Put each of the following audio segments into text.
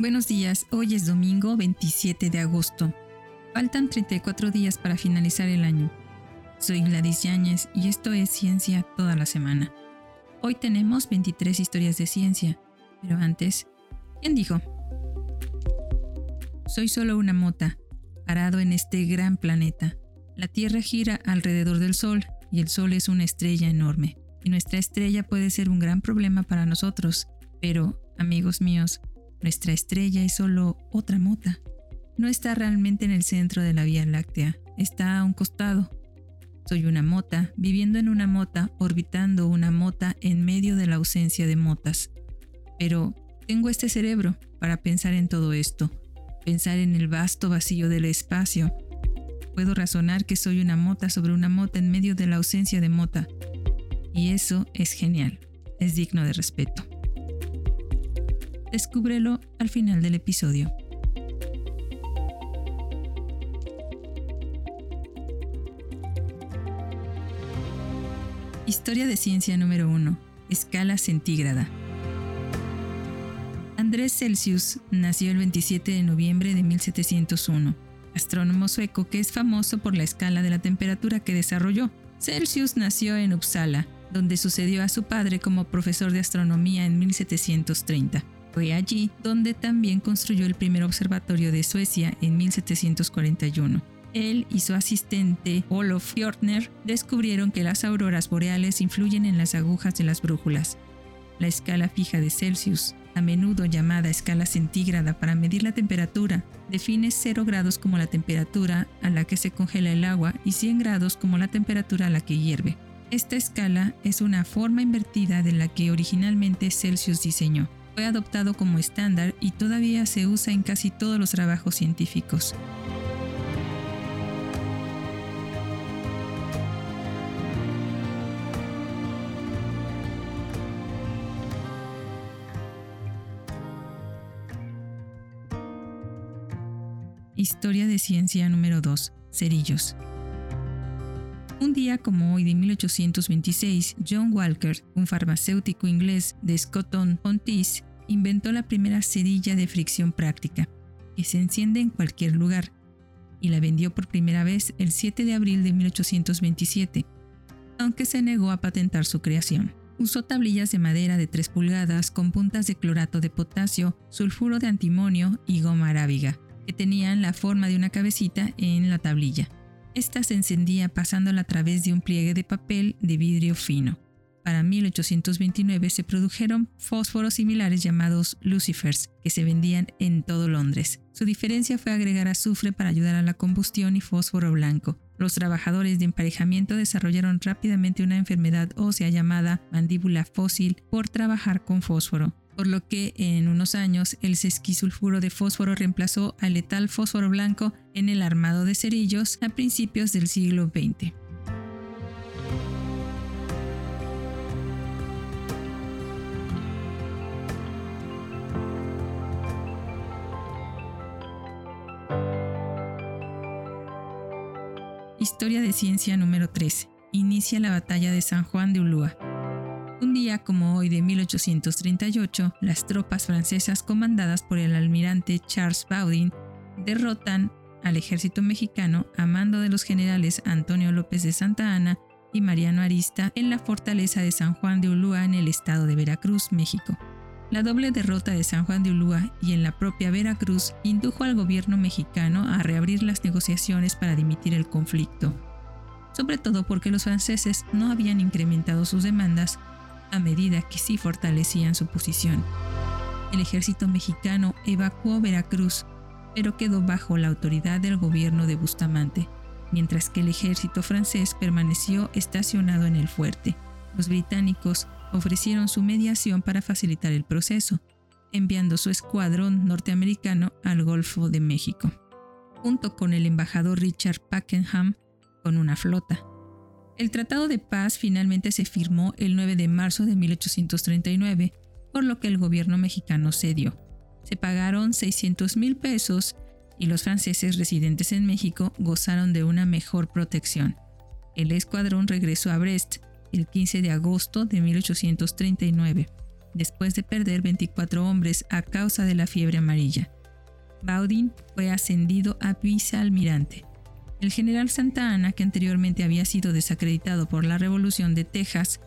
Buenos días, hoy es domingo 27 de agosto. Faltan 34 días para finalizar el año. Soy Gladys Yáñez y esto es Ciencia toda la semana. Hoy tenemos 23 historias de ciencia, pero antes, ¿quién dijo? Soy solo una mota, parado en este gran planeta. La Tierra gira alrededor del Sol y el Sol es una estrella enorme. Y nuestra estrella puede ser un gran problema para nosotros, pero, amigos míos, nuestra estrella es solo otra mota. No está realmente en el centro de la Vía Láctea, está a un costado. Soy una mota, viviendo en una mota, orbitando una mota en medio de la ausencia de motas. Pero tengo este cerebro para pensar en todo esto, pensar en el vasto vacío del espacio. Puedo razonar que soy una mota sobre una mota en medio de la ausencia de mota. Y eso es genial, es digno de respeto. Descúbrelo al final del episodio. Historia de ciencia número 1. Escala centígrada. Andrés Celsius nació el 27 de noviembre de 1701, astrónomo sueco que es famoso por la escala de la temperatura que desarrolló. Celsius nació en Uppsala, donde sucedió a su padre como profesor de astronomía en 1730. Fue allí donde también construyó el primer observatorio de Suecia en 1741. Él y su asistente Olof Fjordner descubrieron que las auroras boreales influyen en las agujas de las brújulas. La escala fija de Celsius, a menudo llamada escala centígrada para medir la temperatura, define 0 grados como la temperatura a la que se congela el agua y 100 grados como la temperatura a la que hierve. Esta escala es una forma invertida de la que originalmente Celsius diseñó fue adoptado como estándar y todavía se usa en casi todos los trabajos científicos. Historia de ciencia número 2. Cerillos. Un día como hoy de 1826, John Walker, un farmacéutico inglés de Scotton-on-Tees, inventó la primera cerilla de fricción práctica, que se enciende en cualquier lugar, y la vendió por primera vez el 7 de abril de 1827, aunque se negó a patentar su creación. Usó tablillas de madera de 3 pulgadas con puntas de clorato de potasio, sulfuro de antimonio y goma arábiga, que tenían la forma de una cabecita en la tablilla. Esta se encendía pasándola a través de un pliegue de papel de vidrio fino. Para 1829 se produjeron fósforos similares llamados lucifers, que se vendían en todo Londres. Su diferencia fue agregar azufre para ayudar a la combustión y fósforo blanco. Los trabajadores de emparejamiento desarrollaron rápidamente una enfermedad ósea llamada mandíbula fósil por trabajar con fósforo por lo que en unos años el sesquisulfuro de fósforo reemplazó al letal fósforo blanco en el armado de cerillos a principios del siglo XX. Historia de ciencia número 13. Inicia la batalla de San Juan de Ulúa. Un día como hoy de 1838, las tropas francesas comandadas por el almirante Charles Baudin derrotan al ejército mexicano a mando de los generales Antonio López de Santa Ana y Mariano Arista en la fortaleza de San Juan de Ulúa en el estado de Veracruz, México. La doble derrota de San Juan de Ulúa y en la propia Veracruz indujo al gobierno mexicano a reabrir las negociaciones para dimitir el conflicto, sobre todo porque los franceses no habían incrementado sus demandas a medida que sí fortalecían su posición. El ejército mexicano evacuó Veracruz, pero quedó bajo la autoridad del gobierno de Bustamante, mientras que el ejército francés permaneció estacionado en el fuerte. Los británicos ofrecieron su mediación para facilitar el proceso, enviando su escuadrón norteamericano al Golfo de México, junto con el embajador Richard Pakenham con una flota. El Tratado de Paz finalmente se firmó el 9 de marzo de 1839, por lo que el gobierno mexicano cedió. Se pagaron 600 mil pesos y los franceses residentes en México gozaron de una mejor protección. El escuadrón regresó a Brest el 15 de agosto de 1839. después de perder 24 hombres a causa de la fiebre amarilla. Baudin fue ascendido a vicealmirante. El general Santa Ana, que anteriormente había sido desacreditado por la Revolución de Texas,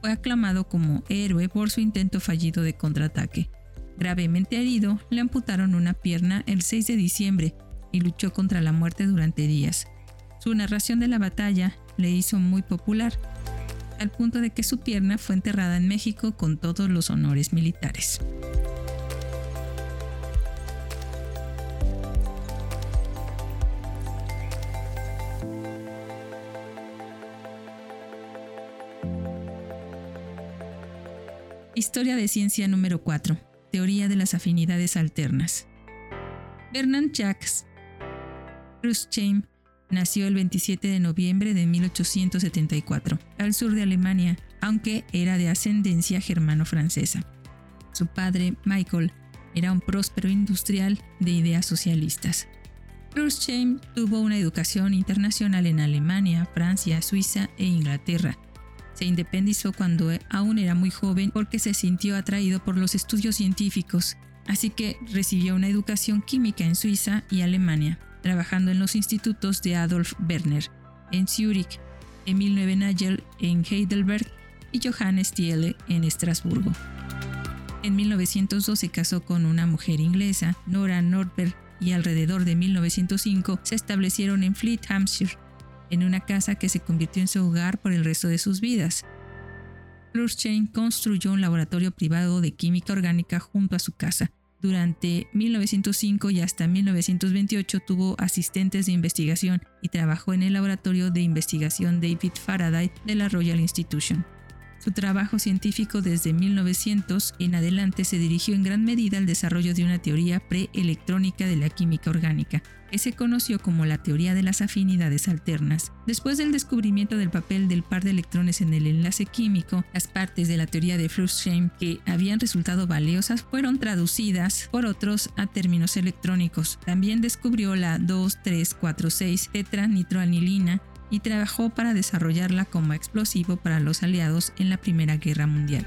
fue aclamado como héroe por su intento fallido de contraataque. Gravemente herido, le amputaron una pierna el 6 de diciembre y luchó contra la muerte durante días. Su narración de la batalla le hizo muy popular, al punto de que su pierna fue enterrada en México con todos los honores militares. Historia de ciencia número 4. Teoría de las afinidades alternas. Bernard Jacques Krusheim nació el 27 de noviembre de 1874, al sur de Alemania, aunque era de ascendencia germano-francesa. Su padre, Michael, era un próspero industrial de ideas socialistas. Krusheim tuvo una educación internacional en Alemania, Francia, Suiza e Inglaterra, se independizó cuando aún era muy joven porque se sintió atraído por los estudios científicos, así que recibió una educación química en Suiza y Alemania, trabajando en los institutos de Adolf Werner, en Zúrich, Emil Neuenagel en Heidelberg y Johannes Thiele en Estrasburgo. En 1902 se casó con una mujer inglesa, Nora Nordberg, y alrededor de 1905 se establecieron en Fleet, Hampshire, en una casa que se convirtió en su hogar por el resto de sus vidas. Chain construyó un laboratorio privado de química orgánica junto a su casa. Durante 1905 y hasta 1928 tuvo asistentes de investigación y trabajó en el laboratorio de investigación David Faraday de la Royal Institution. Su trabajo científico desde 1900 en adelante se dirigió en gran medida al desarrollo de una teoría preelectrónica de la química orgánica, que se conoció como la teoría de las afinidades alternas. Después del descubrimiento del papel del par de electrones en el enlace químico, las partes de la teoría de Fluxheim que habían resultado valiosas fueron traducidas por otros a términos electrónicos. También descubrió la 2,3,4,6 tetranitroanilina y trabajó para desarrollarla como explosivo para los aliados en la Primera Guerra Mundial.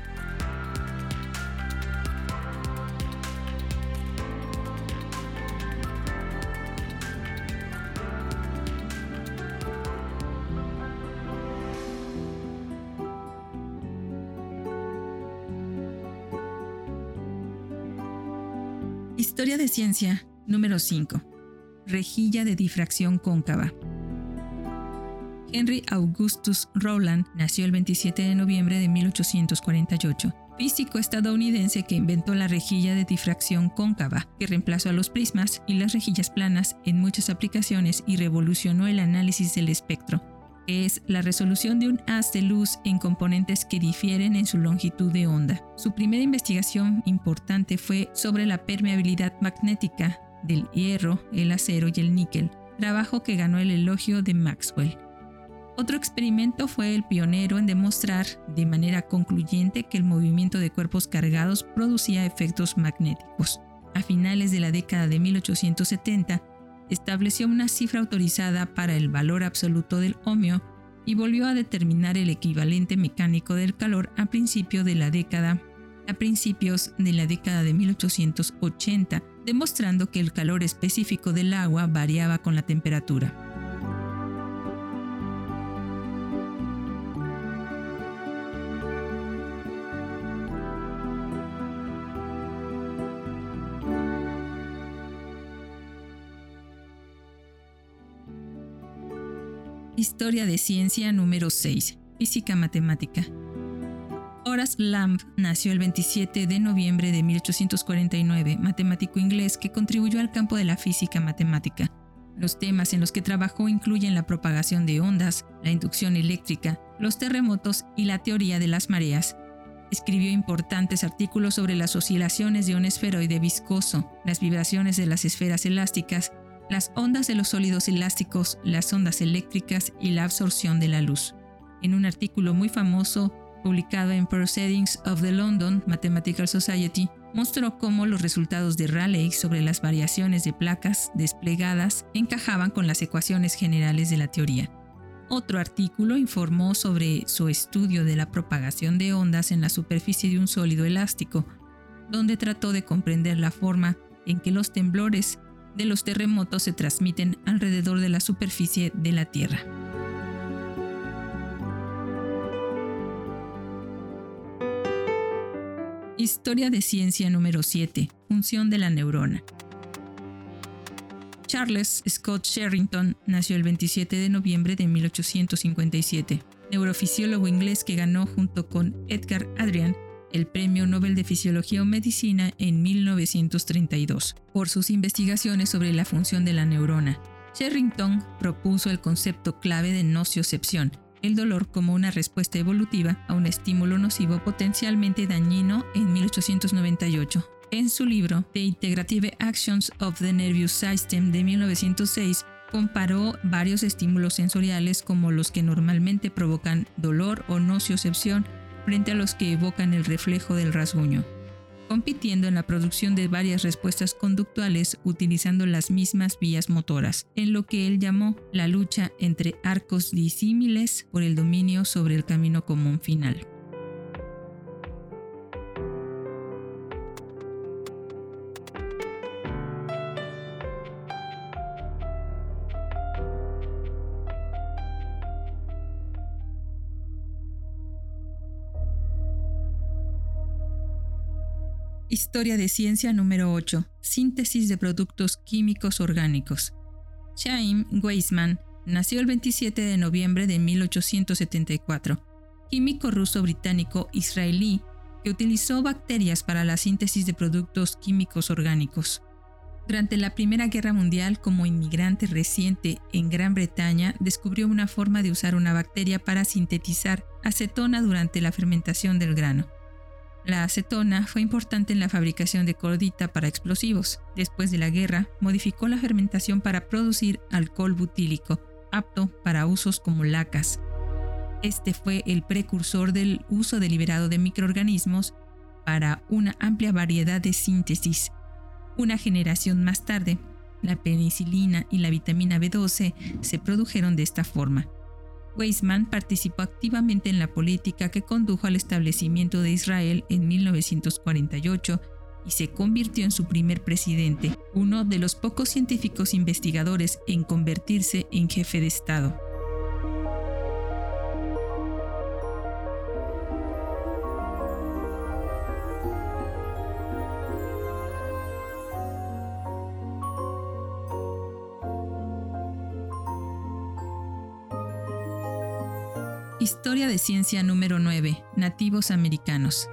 Historia de ciencia número 5. Rejilla de difracción cóncava. Henry Augustus Rowland nació el 27 de noviembre de 1848, físico estadounidense que inventó la rejilla de difracción cóncava, que reemplazó a los prismas y las rejillas planas en muchas aplicaciones y revolucionó el análisis del espectro, que es la resolución de un haz de luz en componentes que difieren en su longitud de onda. Su primera investigación importante fue sobre la permeabilidad magnética del hierro, el acero y el níquel, trabajo que ganó el elogio de Maxwell. Otro experimento fue el pionero en demostrar de manera concluyente que el movimiento de cuerpos cargados producía efectos magnéticos. A finales de la década de 1870, estableció una cifra autorizada para el valor absoluto del ohmio y volvió a determinar el equivalente mecánico del calor a principio de la década a principios de la década de 1880, demostrando que el calor específico del agua variaba con la temperatura. Historia de ciencia número 6. Física matemática. Horace Lamb nació el 27 de noviembre de 1849, matemático inglés que contribuyó al campo de la física matemática. Los temas en los que trabajó incluyen la propagación de ondas, la inducción eléctrica, los terremotos y la teoría de las mareas. Escribió importantes artículos sobre las oscilaciones de un esferoide viscoso, las vibraciones de las esferas elásticas las ondas de los sólidos elásticos, las ondas eléctricas y la absorción de la luz. En un artículo muy famoso publicado en Proceedings of the London Mathematical Society, mostró cómo los resultados de Rayleigh sobre las variaciones de placas desplegadas encajaban con las ecuaciones generales de la teoría. Otro artículo informó sobre su estudio de la propagación de ondas en la superficie de un sólido elástico, donde trató de comprender la forma en que los temblores de los terremotos se transmiten alrededor de la superficie de la Tierra. Historia de ciencia número 7. Función de la neurona. Charles Scott Sherrington nació el 27 de noviembre de 1857, neurofisiólogo inglés que ganó junto con Edgar Adrian el Premio Nobel de Fisiología o Medicina en 1932 por sus investigaciones sobre la función de la neurona. Sherrington propuso el concepto clave de nociocepción, el dolor como una respuesta evolutiva a un estímulo nocivo potencialmente dañino en 1898. En su libro The Integrative Actions of the Nervous System de 1906, comparó varios estímulos sensoriales como los que normalmente provocan dolor o nociocepción frente a los que evocan el reflejo del rasguño compitiendo en la producción de varias respuestas conductuales utilizando las mismas vías motoras, en lo que él llamó la lucha entre arcos disímiles por el dominio sobre el camino común final. Historia de ciencia número 8. Síntesis de productos químicos orgánicos. Chaim Weizmann nació el 27 de noviembre de 1874, químico ruso-británico israelí que utilizó bacterias para la síntesis de productos químicos orgánicos. Durante la Primera Guerra Mundial, como inmigrante reciente en Gran Bretaña, descubrió una forma de usar una bacteria para sintetizar acetona durante la fermentación del grano. La acetona fue importante en la fabricación de cordita para explosivos. Después de la guerra, modificó la fermentación para producir alcohol butílico, apto para usos como lacas. Este fue el precursor del uso deliberado de microorganismos para una amplia variedad de síntesis. Una generación más tarde, la penicilina y la vitamina B12 se produjeron de esta forma. Weizmann participó activamente en la política que condujo al establecimiento de Israel en 1948 y se convirtió en su primer presidente, uno de los pocos científicos investigadores en convertirse en jefe de Estado. Historia de ciencia número 9. Nativos americanos.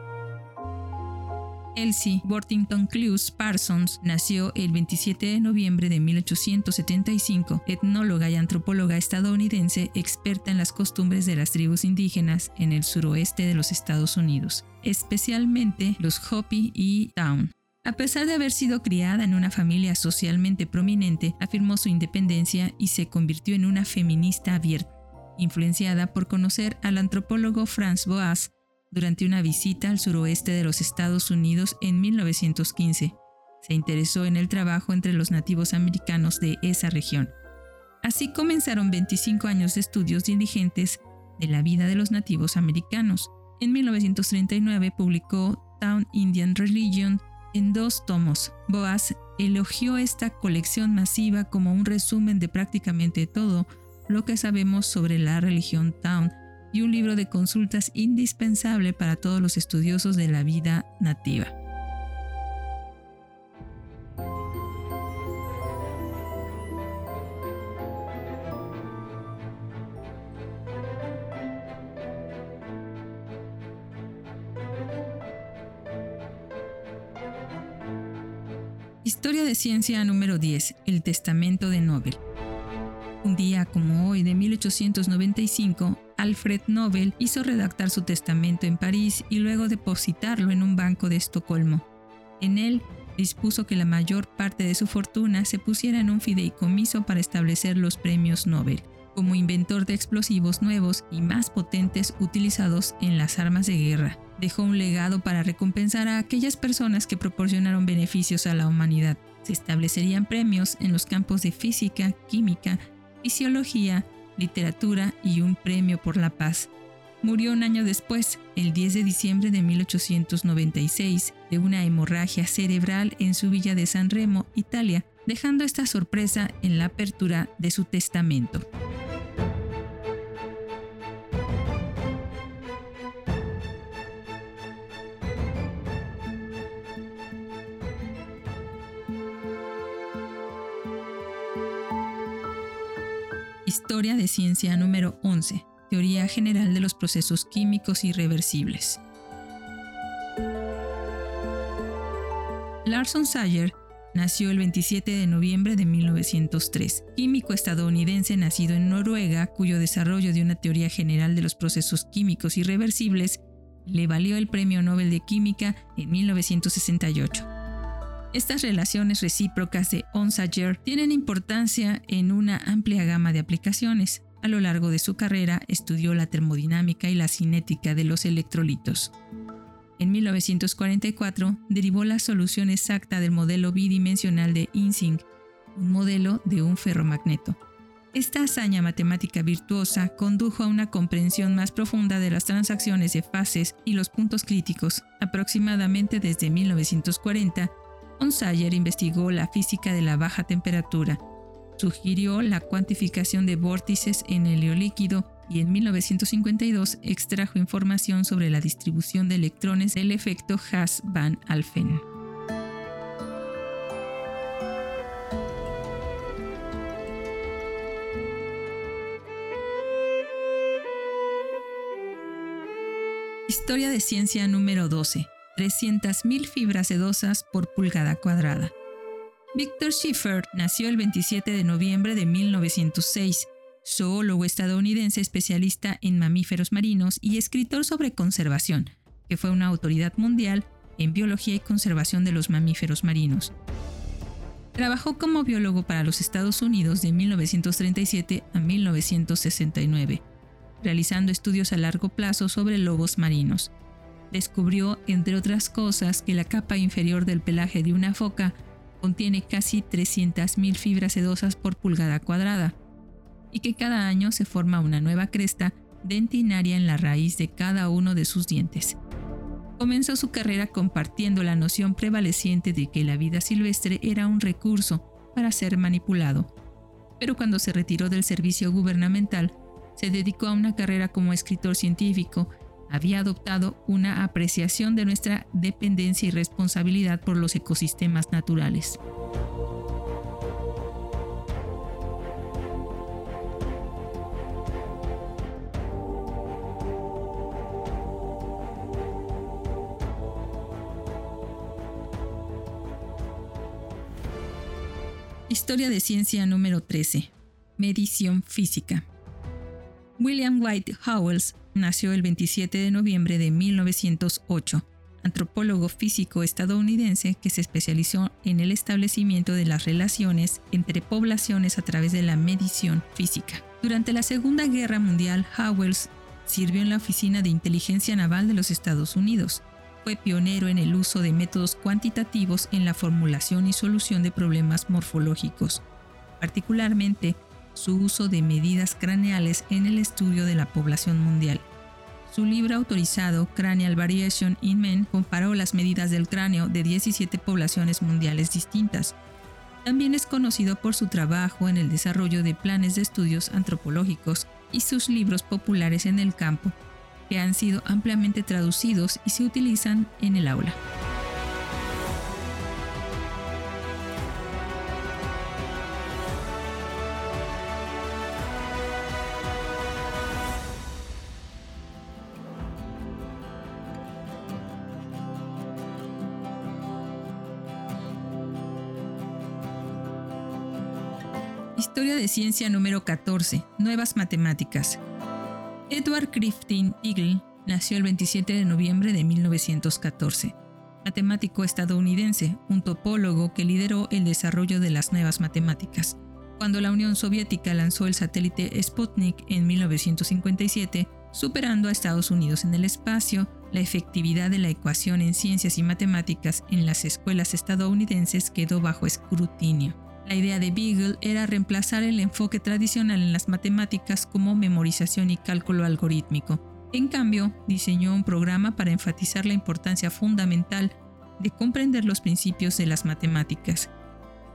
Elsie Worthington Clues Parsons nació el 27 de noviembre de 1875, etnóloga y antropóloga estadounidense experta en las costumbres de las tribus indígenas en el suroeste de los Estados Unidos, especialmente los Hopi y Town. A pesar de haber sido criada en una familia socialmente prominente, afirmó su independencia y se convirtió en una feminista abierta influenciada por conocer al antropólogo Franz Boas durante una visita al suroeste de los Estados Unidos en 1915. Se interesó en el trabajo entre los nativos americanos de esa región. Así comenzaron 25 años de estudios diligentes de la vida de los nativos americanos. En 1939 publicó Town Indian Religion en dos tomos. Boas elogió esta colección masiva como un resumen de prácticamente todo lo que sabemos sobre la religión Town y un libro de consultas indispensable para todos los estudiosos de la vida nativa. Historia de ciencia número 10. El Testamento de Nobel. Un día como hoy de 1895, Alfred Nobel hizo redactar su testamento en París y luego depositarlo en un banco de Estocolmo. En él dispuso que la mayor parte de su fortuna se pusiera en un fideicomiso para establecer los premios Nobel, como inventor de explosivos nuevos y más potentes utilizados en las armas de guerra. Dejó un legado para recompensar a aquellas personas que proporcionaron beneficios a la humanidad. Se establecerían premios en los campos de física, química, fisiología, literatura y un premio por la paz. Murió un año después, el 10 de diciembre de 1896, de una hemorragia cerebral en su villa de San Remo, Italia, dejando esta sorpresa en la apertura de su testamento. Historia de ciencia número 11. Teoría general de los procesos químicos irreversibles. Larson Sayer nació el 27 de noviembre de 1903, químico estadounidense nacido en Noruega, cuyo desarrollo de una teoría general de los procesos químicos irreversibles le valió el Premio Nobel de Química en 1968. Estas relaciones recíprocas de Onsager tienen importancia en una amplia gama de aplicaciones. A lo largo de su carrera estudió la termodinámica y la cinética de los electrolitos. En 1944 derivó la solución exacta del modelo bidimensional de Ising, un modelo de un ferromagneto. Esta hazaña matemática virtuosa condujo a una comprensión más profunda de las transacciones de fases y los puntos críticos, aproximadamente desde 1940 Onsayer investigó la física de la baja temperatura, sugirió la cuantificación de vórtices en helio líquido y en 1952 extrajo información sobre la distribución de electrones del efecto Haas-Van Alphen. Historia de ciencia número 12. 300.000 fibras sedosas por pulgada cuadrada. Victor Schiffer nació el 27 de noviembre de 1906, zoólogo estadounidense especialista en mamíferos marinos y escritor sobre conservación, que fue una autoridad mundial en biología y conservación de los mamíferos marinos. Trabajó como biólogo para los Estados Unidos de 1937 a 1969, realizando estudios a largo plazo sobre lobos marinos descubrió, entre otras cosas, que la capa inferior del pelaje de una foca contiene casi 300.000 fibras sedosas por pulgada cuadrada y que cada año se forma una nueva cresta dentinaria en la raíz de cada uno de sus dientes. Comenzó su carrera compartiendo la noción prevaleciente de que la vida silvestre era un recurso para ser manipulado, pero cuando se retiró del servicio gubernamental, se dedicó a una carrera como escritor científico había adoptado una apreciación de nuestra dependencia y responsabilidad por los ecosistemas naturales. Historia de ciencia número 13. Medición física. William White Howells nació el 27 de noviembre de 1908, antropólogo físico estadounidense que se especializó en el establecimiento de las relaciones entre poblaciones a través de la medición física. Durante la Segunda Guerra Mundial, Howells sirvió en la Oficina de Inteligencia Naval de los Estados Unidos. Fue pionero en el uso de métodos cuantitativos en la formulación y solución de problemas morfológicos, particularmente su uso de medidas craneales en el estudio de la población mundial. Su libro autorizado Cranial Variation in Men comparó las medidas del cráneo de 17 poblaciones mundiales distintas. También es conocido por su trabajo en el desarrollo de planes de estudios antropológicos y sus libros populares en el campo, que han sido ampliamente traducidos y se utilizan en el aula. Historia de ciencia número 14. Nuevas matemáticas. Edward Griffin Eagle nació el 27 de noviembre de 1914. Matemático estadounidense, un topólogo que lideró el desarrollo de las nuevas matemáticas. Cuando la Unión Soviética lanzó el satélite Sputnik en 1957, superando a Estados Unidos en el espacio, la efectividad de la ecuación en ciencias y matemáticas en las escuelas estadounidenses quedó bajo escrutinio. La idea de Beagle era reemplazar el enfoque tradicional en las matemáticas como memorización y cálculo algorítmico. En cambio, diseñó un programa para enfatizar la importancia fundamental de comprender los principios de las matemáticas.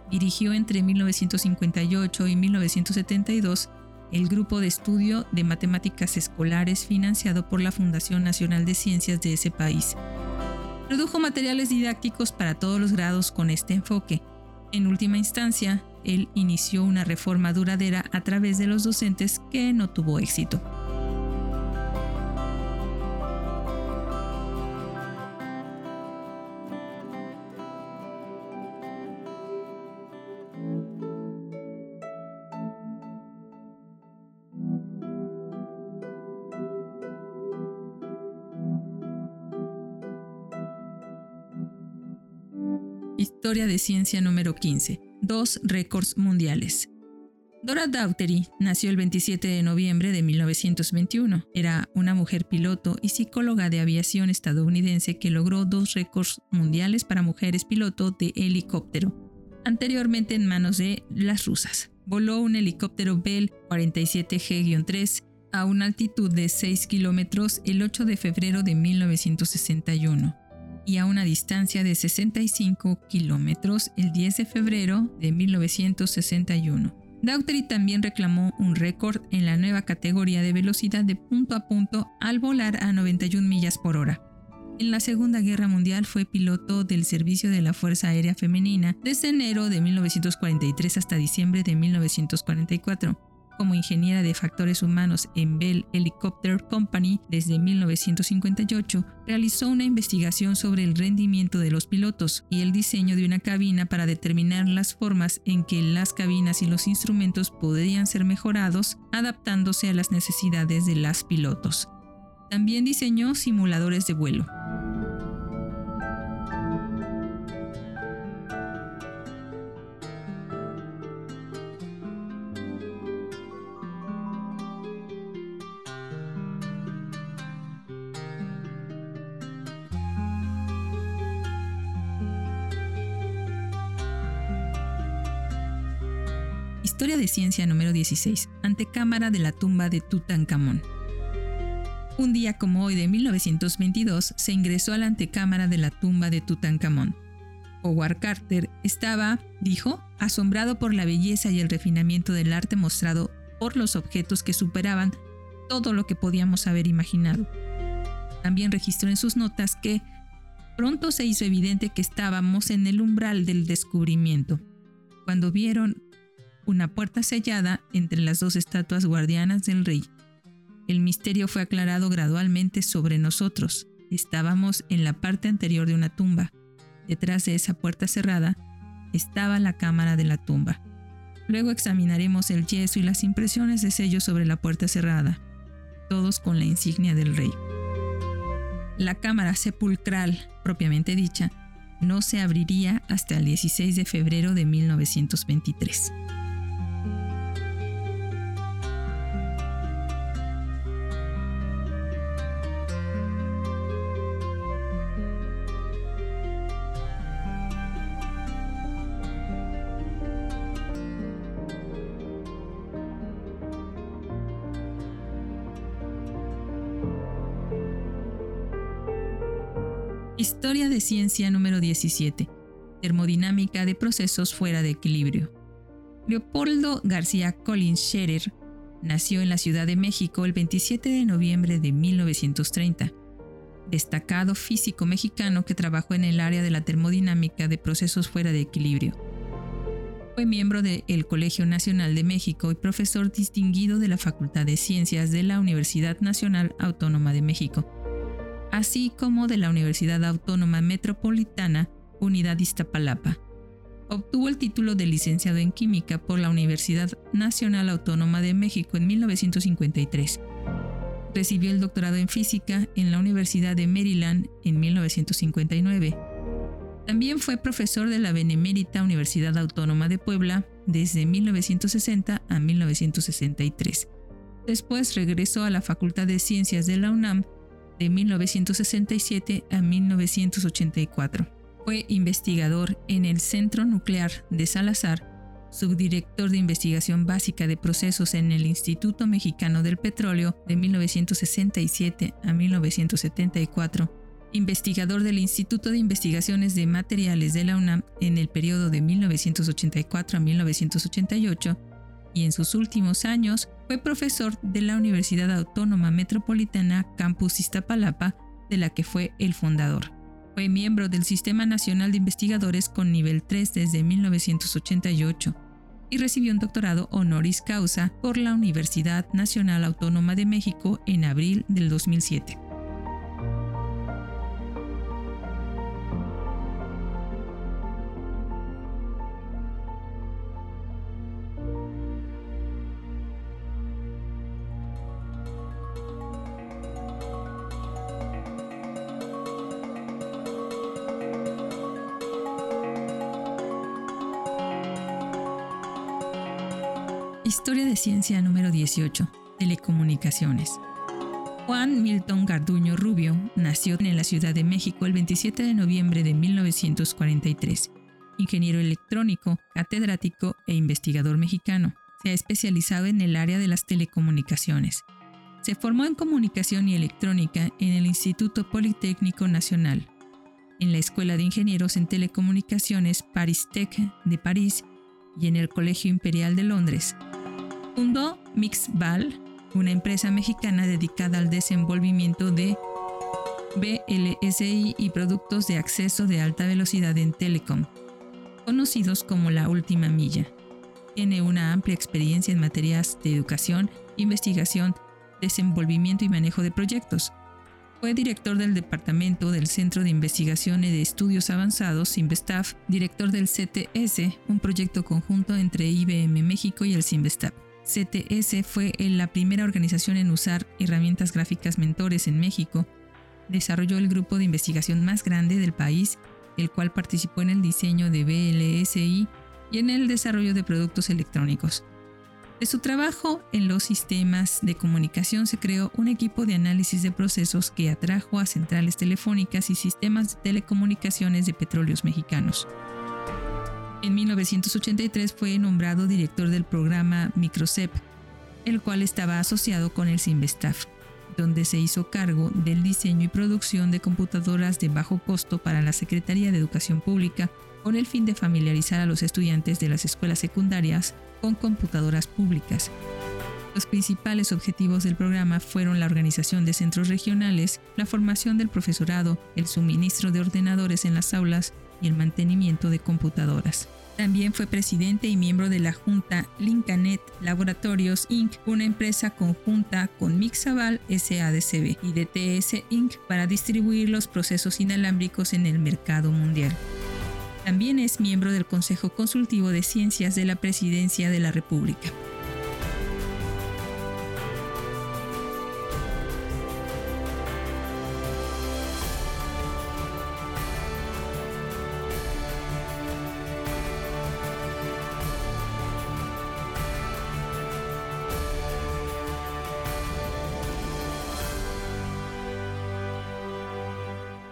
Dirigió entre 1958 y 1972 el grupo de estudio de matemáticas escolares financiado por la Fundación Nacional de Ciencias de ese país. Produjo materiales didácticos para todos los grados con este enfoque. En última instancia, él inició una reforma duradera a través de los docentes que no tuvo éxito. Historia de Ciencia número 15. Dos récords mundiales. Dora Daughtery nació el 27 de noviembre de 1921. Era una mujer piloto y psicóloga de aviación estadounidense que logró dos récords mundiales para mujeres piloto de helicóptero, anteriormente en manos de las rusas. Voló un helicóptero Bell 47G-3 a una altitud de 6 kilómetros el 8 de febrero de 1961 y a una distancia de 65 kilómetros el 10 de febrero de 1961. Daughtery también reclamó un récord en la nueva categoría de velocidad de punto a punto al volar a 91 millas por hora. En la Segunda Guerra Mundial fue piloto del servicio de la Fuerza Aérea Femenina desde enero de 1943 hasta diciembre de 1944 como ingeniera de factores humanos en Bell Helicopter Company desde 1958, realizó una investigación sobre el rendimiento de los pilotos y el diseño de una cabina para determinar las formas en que las cabinas y los instrumentos podrían ser mejorados adaptándose a las necesidades de las pilotos. También diseñó simuladores de vuelo. De ciencia número 16. Antecámara de la tumba de Tutankamón. Un día como hoy de 1922 se ingresó a la antecámara de la tumba de Tutankamón. Howard Carter estaba, dijo, asombrado por la belleza y el refinamiento del arte mostrado por los objetos que superaban todo lo que podíamos haber imaginado. También registró en sus notas que pronto se hizo evidente que estábamos en el umbral del descubrimiento. Cuando vieron una puerta sellada entre las dos estatuas guardianas del rey. El misterio fue aclarado gradualmente sobre nosotros. Estábamos en la parte anterior de una tumba. Detrás de esa puerta cerrada estaba la cámara de la tumba. Luego examinaremos el yeso y las impresiones de sello sobre la puerta cerrada, todos con la insignia del rey. La cámara sepulcral, propiamente dicha, no se abriría hasta el 16 de febrero de 1923. Historia de ciencia número 17. Termodinámica de procesos fuera de equilibrio. Leopoldo García Collins Scherer nació en la Ciudad de México el 27 de noviembre de 1930. Destacado físico mexicano que trabajó en el área de la termodinámica de procesos fuera de equilibrio. Fue miembro del Colegio Nacional de México y profesor distinguido de la Facultad de Ciencias de la Universidad Nacional Autónoma de México así como de la Universidad Autónoma Metropolitana, Unidad Iztapalapa. Obtuvo el título de licenciado en Química por la Universidad Nacional Autónoma de México en 1953. Recibió el doctorado en Física en la Universidad de Maryland en 1959. También fue profesor de la Benemérita Universidad Autónoma de Puebla desde 1960 a 1963. Después regresó a la Facultad de Ciencias de la UNAM de 1967 a 1984. Fue investigador en el Centro Nuclear de Salazar subdirector de investigación básica de procesos en el Instituto Mexicano del Petróleo de 1967 a 1974, investigador del Instituto de Investigaciones de Materiales de la UNAM en el periodo de 1984 a 1988 y en sus últimos años fue profesor de la Universidad Autónoma Metropolitana Campus Iztapalapa, de la que fue el fundador. Fue miembro del Sistema Nacional de Investigadores con nivel 3 desde 1988 y recibió un doctorado honoris causa por la Universidad Nacional Autónoma de México en abril del 2007. Historia de Ciencia número 18. Telecomunicaciones. Juan Milton Garduño Rubio nació en la Ciudad de México el 27 de noviembre de 1943. Ingeniero electrónico, catedrático e investigador mexicano. Se ha especializado en el área de las telecomunicaciones. Se formó en comunicación y electrónica en el Instituto Politécnico Nacional, en la Escuela de Ingenieros en Telecomunicaciones Paris Tech de París y en el Colegio Imperial de Londres. Fundó Mixval, una empresa mexicana dedicada al desenvolvimiento de BLSI y productos de acceso de alta velocidad en telecom, conocidos como la última milla. Tiene una amplia experiencia en materias de educación, investigación, desenvolvimiento y manejo de proyectos. Fue director del Departamento del Centro de Investigación y de Estudios Avanzados, Investaf, director del CTS, un proyecto conjunto entre IBM México y el Sinvestaf. CTS fue la primera organización en usar herramientas gráficas mentores en México. Desarrolló el grupo de investigación más grande del país, el cual participó en el diseño de BLSI y en el desarrollo de productos electrónicos. De su trabajo en los sistemas de comunicación se creó un equipo de análisis de procesos que atrajo a centrales telefónicas y sistemas de telecomunicaciones de petróleos mexicanos. En 1983 fue nombrado director del programa Microcep, el cual estaba asociado con el Sinvestaf, donde se hizo cargo del diseño y producción de computadoras de bajo costo para la Secretaría de Educación Pública con el fin de familiarizar a los estudiantes de las escuelas secundarias con computadoras públicas. Los principales objetivos del programa fueron la organización de centros regionales, la formación del profesorado, el suministro de ordenadores en las aulas y el mantenimiento de computadoras. También fue presidente y miembro de la junta Linkanet Laboratorios Inc., una empresa conjunta con Mixaval SADCB y DTS Inc. para distribuir los procesos inalámbricos en el mercado mundial. También es miembro del Consejo Consultivo de Ciencias de la Presidencia de la República.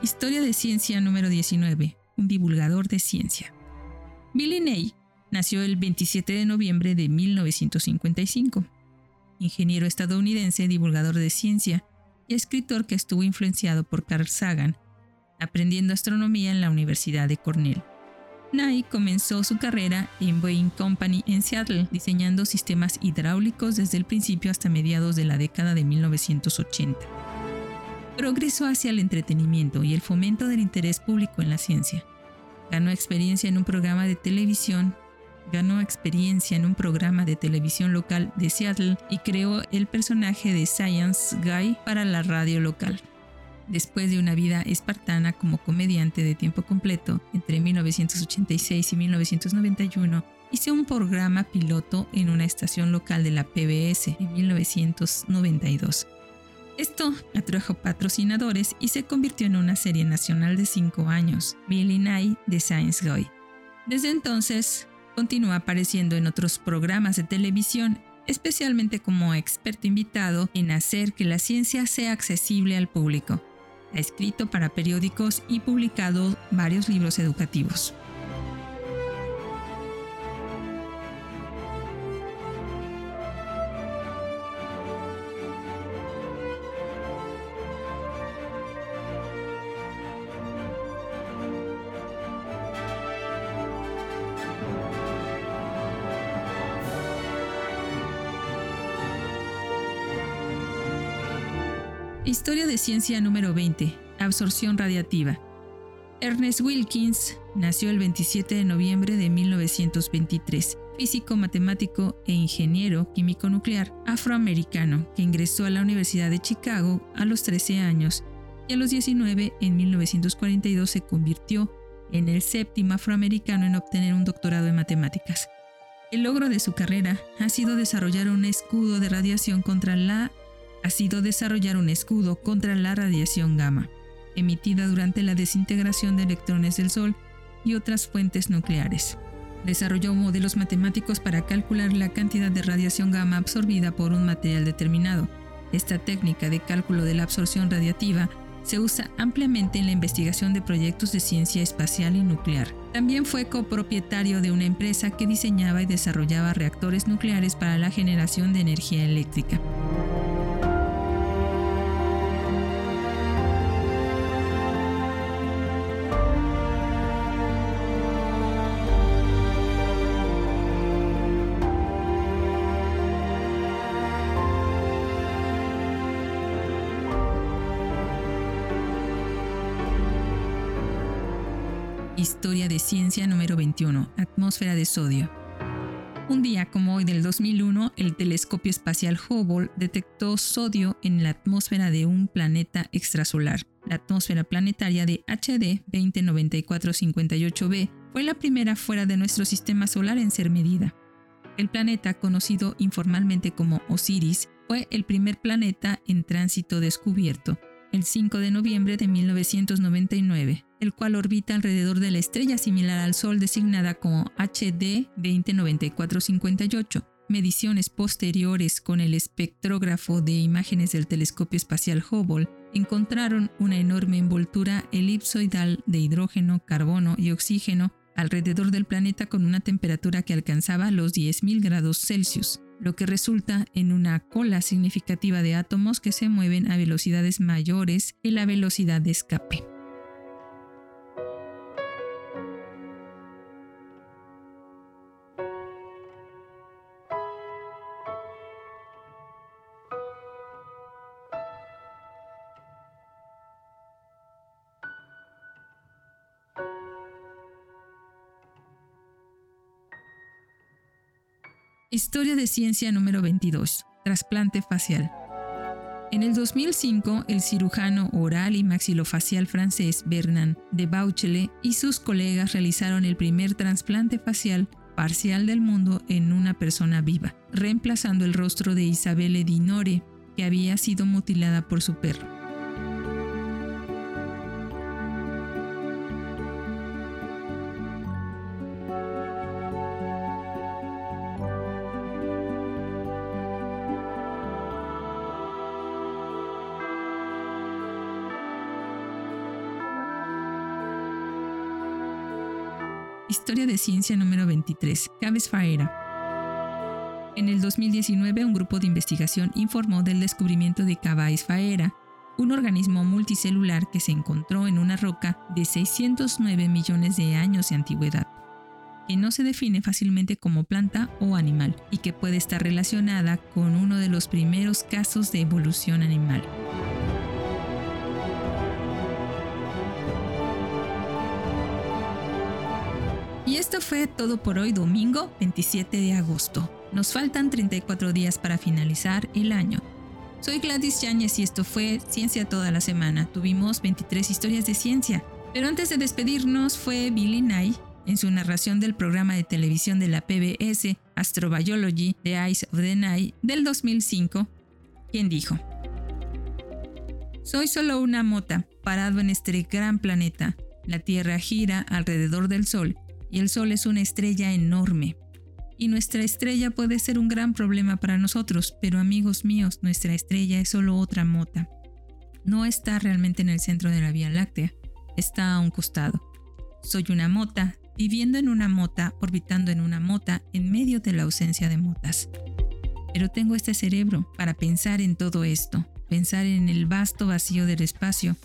Historia de ciencia número 19. Un divulgador de ciencia. Billy Ney nació el 27 de noviembre de 1955. Ingeniero estadounidense, divulgador de ciencia y escritor que estuvo influenciado por Carl Sagan, aprendiendo astronomía en la Universidad de Cornell. Nye comenzó su carrera en Boeing Company en Seattle, diseñando sistemas hidráulicos desde el principio hasta mediados de la década de 1980 progresó hacia el entretenimiento y el fomento del interés público en la ciencia. Ganó experiencia en un programa de televisión, ganó experiencia en un programa de televisión local de Seattle y creó el personaje de Science Guy para la radio local. Después de una vida espartana como comediante de tiempo completo entre 1986 y 1991, hizo un programa piloto en una estación local de la PBS en 1992 esto atrajo patrocinadores y se convirtió en una serie nacional de cinco años, Billy Nye de Science Guy. Desde entonces, continúa apareciendo en otros programas de televisión, especialmente como experto invitado en hacer que la ciencia sea accesible al público. Ha escrito para periódicos y publicado varios libros educativos. Historia de ciencia número 20. Absorción radiativa. Ernest Wilkins nació el 27 de noviembre de 1923, físico, matemático e ingeniero químico nuclear afroamericano que ingresó a la Universidad de Chicago a los 13 años y a los 19 en 1942 se convirtió en el séptimo afroamericano en obtener un doctorado en matemáticas. El logro de su carrera ha sido desarrollar un escudo de radiación contra la ha sido desarrollar un escudo contra la radiación gamma emitida durante la desintegración de electrones del Sol y otras fuentes nucleares. Desarrolló modelos matemáticos para calcular la cantidad de radiación gamma absorbida por un material determinado. Esta técnica de cálculo de la absorción radiativa se usa ampliamente en la investigación de proyectos de ciencia espacial y nuclear. También fue copropietario de una empresa que diseñaba y desarrollaba reactores nucleares para la generación de energía eléctrica. Historia de Ciencia número 21, Atmósfera de sodio. Un día como hoy del 2001, el telescopio espacial Hubble detectó sodio en la atmósfera de un planeta extrasolar. La atmósfera planetaria de HD 209458b fue la primera fuera de nuestro sistema solar en ser medida. El planeta, conocido informalmente como Osiris, fue el primer planeta en tránsito descubierto el 5 de noviembre de 1999, el cual orbita alrededor de la estrella similar al Sol designada como HD 209458. Mediciones posteriores con el espectrógrafo de imágenes del telescopio espacial Hubble encontraron una enorme envoltura elipsoidal de hidrógeno, carbono y oxígeno alrededor del planeta con una temperatura que alcanzaba los 10.000 grados Celsius lo que resulta en una cola significativa de átomos que se mueven a velocidades mayores que la velocidad de escape. Historia de ciencia número 22. Trasplante facial. En el 2005, el cirujano oral y maxilofacial francés Bernard de Bauchele y sus colegas realizaron el primer trasplante facial parcial del mundo en una persona viva, reemplazando el rostro de Isabelle Dinore, que había sido mutilada por su perro. Historia de ciencia número 23. Caves Faera. En el 2019, un grupo de investigación informó del descubrimiento de Cavais faera, un organismo multicelular que se encontró en una roca de 609 millones de años de antigüedad, que no se define fácilmente como planta o animal y que puede estar relacionada con uno de los primeros casos de evolución animal. Fue todo por hoy domingo 27 de agosto. Nos faltan 34 días para finalizar el año. Soy Gladys Yáñez y esto fue Ciencia toda la semana. Tuvimos 23 historias de ciencia. Pero antes de despedirnos fue Billy Nye en su narración del programa de televisión de la PBS Astrobiology The Eyes of the Night del 2005, quien dijo, Soy solo una mota parado en este gran planeta. La Tierra gira alrededor del Sol y el Sol es una estrella enorme. Y nuestra estrella puede ser un gran problema para nosotros, pero amigos míos, nuestra estrella es solo otra mota. No está realmente en el centro de la Vía Láctea, está a un costado. Soy una mota, viviendo en una mota, orbitando en una mota, en medio de la ausencia de motas. Pero tengo este cerebro para pensar en todo esto, pensar en el vasto vacío del espacio.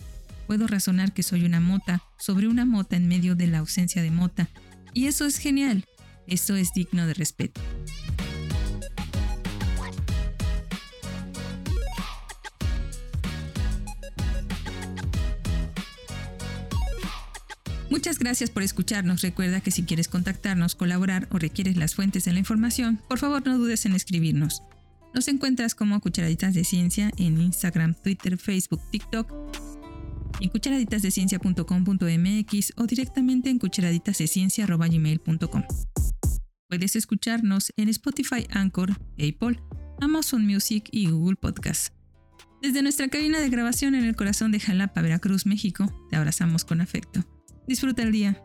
Puedo razonar que soy una mota sobre una mota en medio de la ausencia de mota y eso es genial. Esto es digno de respeto. Muchas gracias por escucharnos. Recuerda que si quieres contactarnos, colaborar o requieres las fuentes de la información, por favor no dudes en escribirnos. Nos encuentras como Cucharaditas de Ciencia en Instagram, Twitter, Facebook, TikTok en cucharaditasdeciencia.com.mx o directamente en cucharaditasdeciencia.gmail.com. Puedes escucharnos en Spotify, Anchor, Apple, Amazon Music y Google Podcast. Desde nuestra cabina de grabación en el corazón de Jalapa, Veracruz, México, te abrazamos con afecto. Disfruta el día.